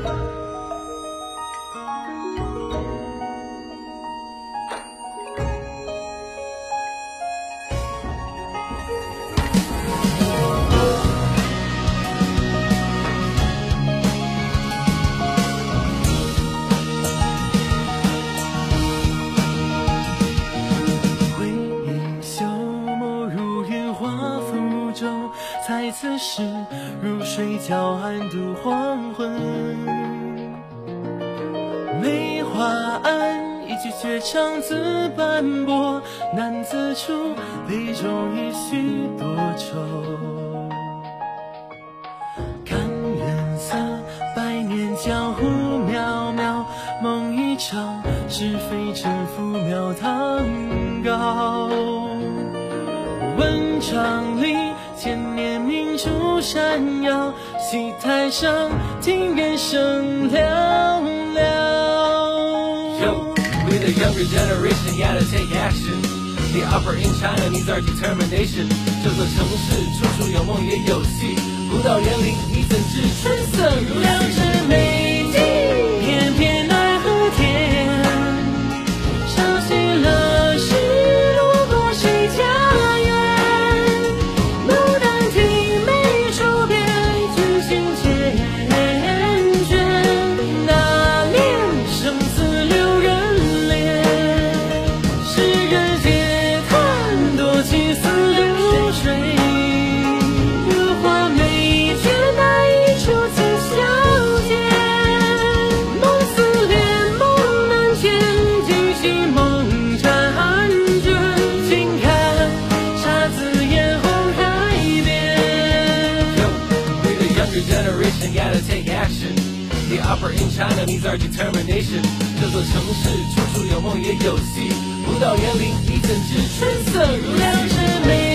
回在此时入睡觉，暗度黄昏。梅花庵，一曲绝唱自斑驳，难自处，杯中已许多愁。看远色，百年江湖渺渺，梦一场，是非沉浮渺堂高。问长里，千出山腰，戏台上，听人声寥寥。Yo, we the younger generation gotta take action. The upper in China needs our determination. 这座城市处处有梦也有戏，舞蹈园林 younger generation gotta take action. The upper in China needs our determination. 这座城市处处有梦也有戏，古道园林你怎知春色如两戏？只美